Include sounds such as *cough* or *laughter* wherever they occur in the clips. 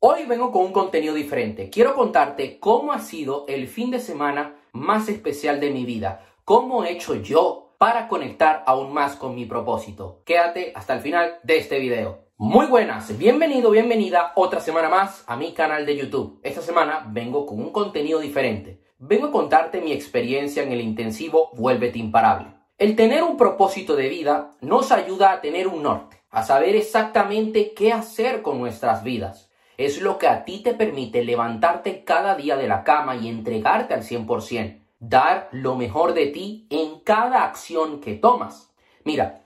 Hoy vengo con un contenido diferente. Quiero contarte cómo ha sido el fin de semana más especial de mi vida. Cómo he hecho yo para conectar aún más con mi propósito. Quédate hasta el final de este video. Muy buenas, bienvenido, bienvenida otra semana más a mi canal de YouTube. Esta semana vengo con un contenido diferente. Vengo a contarte mi experiencia en el intensivo Vuélvete Imparable. El tener un propósito de vida nos ayuda a tener un norte, a saber exactamente qué hacer con nuestras vidas es lo que a ti te permite levantarte cada día de la cama y entregarte al 100%, dar lo mejor de ti en cada acción que tomas. Mira,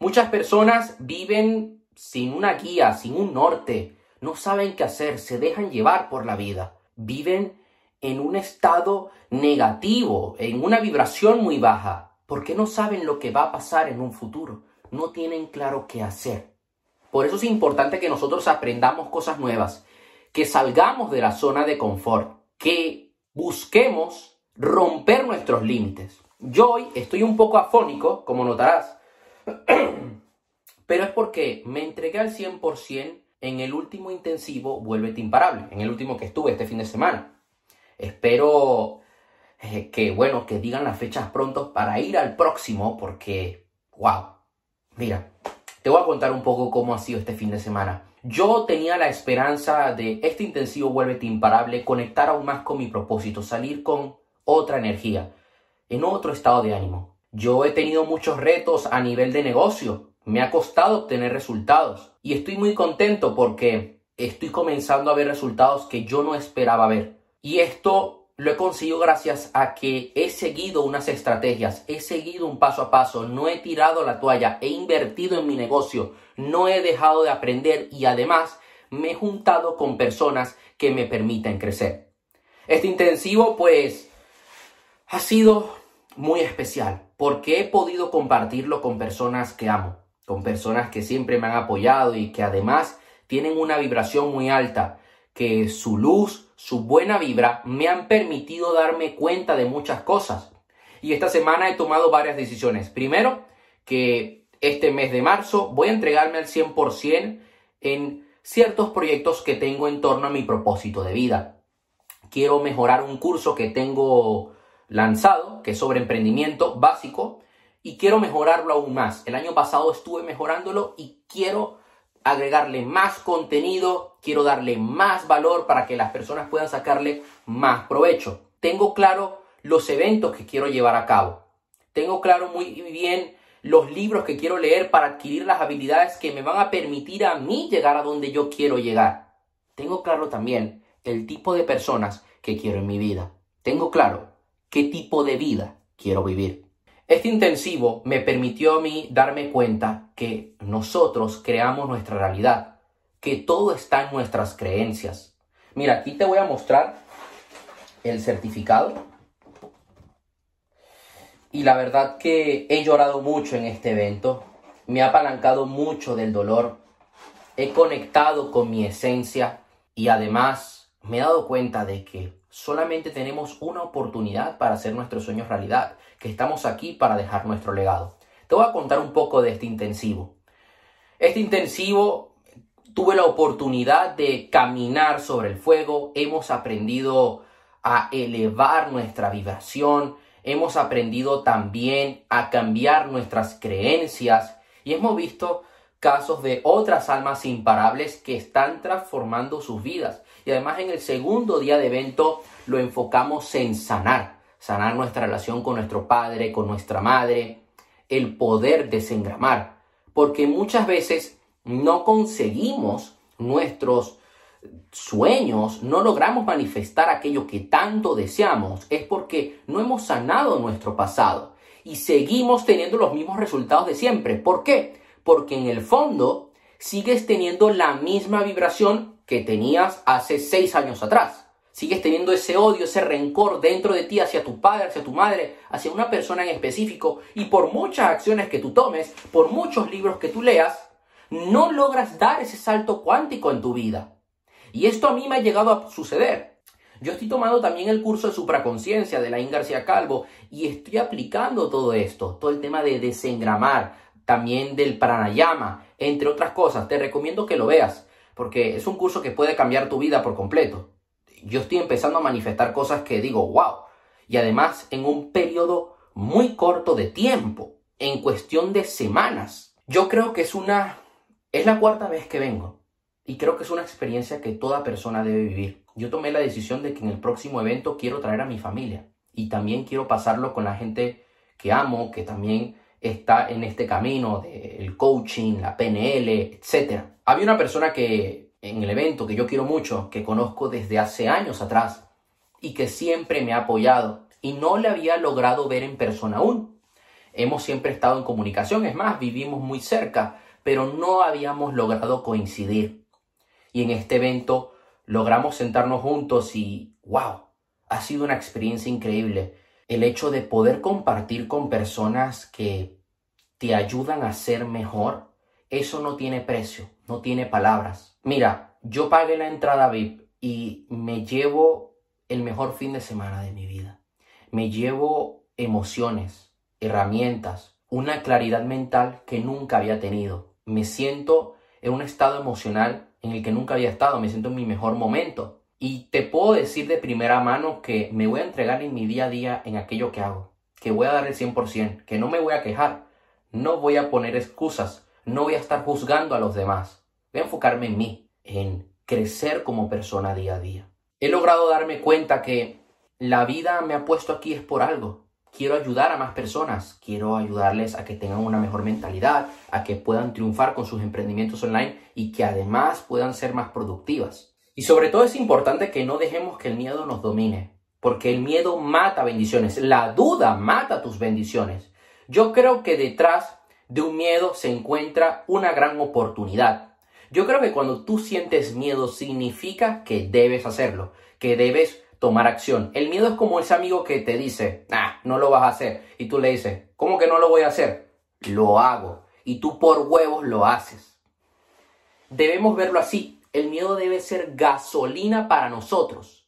muchas personas viven sin una guía, sin un norte, no saben qué hacer, se dejan llevar por la vida, viven en un estado negativo, en una vibración muy baja, porque no saben lo que va a pasar en un futuro, no tienen claro qué hacer. Por eso es importante que nosotros aprendamos cosas nuevas, que salgamos de la zona de confort, que busquemos romper nuestros límites. Yo hoy estoy un poco afónico, como notarás, *clears throat* pero es porque me entregué al 100% en el último intensivo Vuélvete Imparable, en el último que estuve este fin de semana. Espero eh, que, bueno, que digan las fechas pronto para ir al próximo, porque, wow, mira, te voy a contar un poco cómo ha sido este fin de semana. Yo tenía la esperanza de este intensivo Vuélvete Imparable conectar aún más con mi propósito, salir con otra energía, en otro estado de ánimo. Yo he tenido muchos retos a nivel de negocio, me ha costado obtener resultados y estoy muy contento porque estoy comenzando a ver resultados que yo no esperaba ver. Y esto lo he conseguido gracias a que he seguido unas estrategias, he seguido un paso a paso, no he tirado la toalla, he invertido en mi negocio, no he dejado de aprender y además me he juntado con personas que me permiten crecer. Este intensivo pues ha sido muy especial porque he podido compartirlo con personas que amo, con personas que siempre me han apoyado y que además tienen una vibración muy alta, que su luz, su buena vibra me han permitido darme cuenta de muchas cosas. Y esta semana he tomado varias decisiones. Primero, que este mes de marzo voy a entregarme al 100% en ciertos proyectos que tengo en torno a mi propósito de vida. Quiero mejorar un curso que tengo lanzado, que es sobre emprendimiento básico, y quiero mejorarlo aún más. El año pasado estuve mejorándolo y quiero agregarle más contenido, quiero darle más valor para que las personas puedan sacarle más provecho. Tengo claro los eventos que quiero llevar a cabo. Tengo claro muy bien los libros que quiero leer para adquirir las habilidades que me van a permitir a mí llegar a donde yo quiero llegar. Tengo claro también el tipo de personas que quiero en mi vida. Tengo claro qué tipo de vida quiero vivir. Este intensivo me permitió a mí darme cuenta que nosotros creamos nuestra realidad, que todo está en nuestras creencias. Mira, aquí te voy a mostrar el certificado. Y la verdad que he llorado mucho en este evento, me ha apalancado mucho del dolor, he conectado con mi esencia y además me he dado cuenta de que solamente tenemos una oportunidad para hacer nuestros sueños realidad que estamos aquí para dejar nuestro legado. Te voy a contar un poco de este intensivo. Este intensivo tuve la oportunidad de caminar sobre el fuego, hemos aprendido a elevar nuestra vibración, hemos aprendido también a cambiar nuestras creencias y hemos visto casos de otras almas imparables que están transformando sus vidas. Y además en el segundo día de evento lo enfocamos en sanar sanar nuestra relación con nuestro padre, con nuestra madre, el poder desengramar, porque muchas veces no conseguimos nuestros sueños, no logramos manifestar aquello que tanto deseamos, es porque no hemos sanado nuestro pasado y seguimos teniendo los mismos resultados de siempre. ¿Por qué? Porque en el fondo sigues teniendo la misma vibración que tenías hace seis años atrás sigues teniendo ese odio, ese rencor dentro de ti hacia tu padre, hacia tu madre, hacia una persona en específico, y por muchas acciones que tú tomes, por muchos libros que tú leas, no logras dar ese salto cuántico en tu vida. Y esto a mí me ha llegado a suceder. Yo estoy tomando también el curso de supraconciencia de la García Calvo y estoy aplicando todo esto, todo el tema de desengramar, también del pranayama, entre otras cosas. Te recomiendo que lo veas porque es un curso que puede cambiar tu vida por completo. Yo estoy empezando a manifestar cosas que digo, wow, y además en un periodo muy corto de tiempo, en cuestión de semanas. Yo creo que es una, es la cuarta vez que vengo y creo que es una experiencia que toda persona debe vivir. Yo tomé la decisión de que en el próximo evento quiero traer a mi familia y también quiero pasarlo con la gente que amo, que también está en este camino del coaching, la PNL, etc. Había una persona que en el evento que yo quiero mucho, que conozco desde hace años atrás y que siempre me ha apoyado y no le había logrado ver en persona aún. Hemos siempre estado en comunicación, es más, vivimos muy cerca, pero no habíamos logrado coincidir. Y en este evento logramos sentarnos juntos y, wow, ha sido una experiencia increíble. El hecho de poder compartir con personas que te ayudan a ser mejor, eso no tiene precio, no tiene palabras. Mira, yo pagué la entrada VIP y me llevo el mejor fin de semana de mi vida. Me llevo emociones, herramientas, una claridad mental que nunca había tenido. Me siento en un estado emocional en el que nunca había estado, me siento en mi mejor momento. Y te puedo decir de primera mano que me voy a entregar en mi día a día en aquello que hago, que voy a dar el 100%, que no me voy a quejar, no voy a poner excusas, no voy a estar juzgando a los demás. Voy a enfocarme en mí, en crecer como persona día a día. He logrado darme cuenta que la vida me ha puesto aquí es por algo. Quiero ayudar a más personas, quiero ayudarles a que tengan una mejor mentalidad, a que puedan triunfar con sus emprendimientos online y que además puedan ser más productivas. Y sobre todo es importante que no dejemos que el miedo nos domine, porque el miedo mata bendiciones, la duda mata tus bendiciones. Yo creo que detrás de un miedo se encuentra una gran oportunidad. Yo creo que cuando tú sientes miedo significa que debes hacerlo, que debes tomar acción. El miedo es como ese amigo que te dice, ah, no lo vas a hacer. Y tú le dices, ¿cómo que no lo voy a hacer? Lo hago. Y tú por huevos lo haces. Debemos verlo así. El miedo debe ser gasolina para nosotros.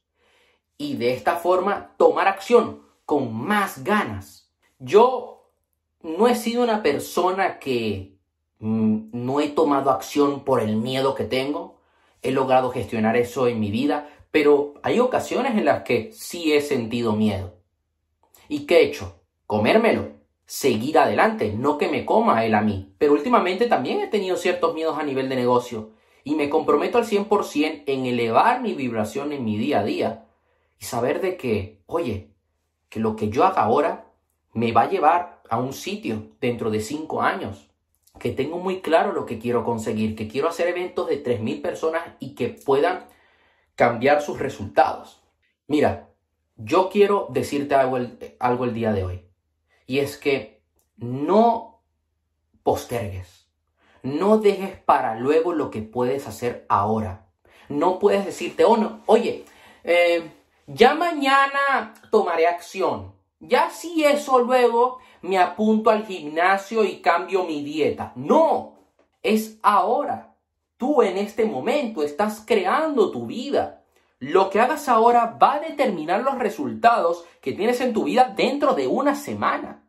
Y de esta forma tomar acción con más ganas. Yo no he sido una persona que mm, no he tomado acción por el miedo que tengo. He logrado gestionar eso en mi vida, pero hay ocasiones en las que sí he sentido miedo. ¿Y qué he hecho? Comérmelo, seguir adelante, no que me coma él a mí. Pero últimamente también he tenido ciertos miedos a nivel de negocio y me comprometo al 100% en elevar mi vibración en mi día a día y saber de que, oye, que lo que yo haga ahora me va a llevar a un sitio dentro de cinco años, que tengo muy claro lo que quiero conseguir, que quiero hacer eventos de 3.000 personas y que puedan cambiar sus resultados. Mira, yo quiero decirte algo el, algo el día de hoy. Y es que no postergues. No dejes para luego lo que puedes hacer ahora. No puedes decirte, oh, no, oye, eh, ya mañana tomaré acción. Ya si eso luego me apunto al gimnasio y cambio mi dieta. No, es ahora. Tú en este momento estás creando tu vida. Lo que hagas ahora va a determinar los resultados que tienes en tu vida dentro de una semana.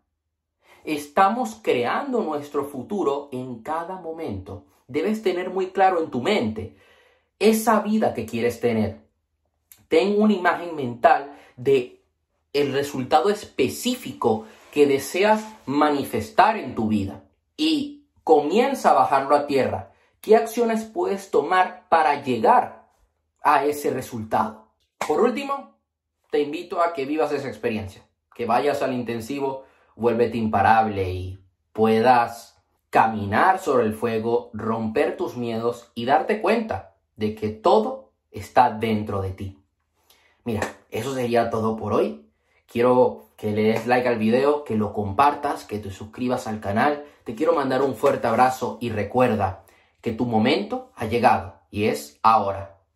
Estamos creando nuestro futuro en cada momento. Debes tener muy claro en tu mente esa vida que quieres tener. Ten una imagen mental de el resultado específico que deseas manifestar en tu vida y comienza a bajarlo a tierra ¿Qué acciones puedes tomar para llegar a ese resultado? Por último, te invito a que vivas esa experiencia, que vayas al intensivo, vuélvete imparable y puedas caminar sobre el fuego, romper tus miedos y darte cuenta de que todo está dentro de ti. Mira, eso sería todo por hoy. Quiero que le des like al video, que lo compartas, que te suscribas al canal. Te quiero mandar un fuerte abrazo y recuerda, que tu momento ha llegado y es ahora.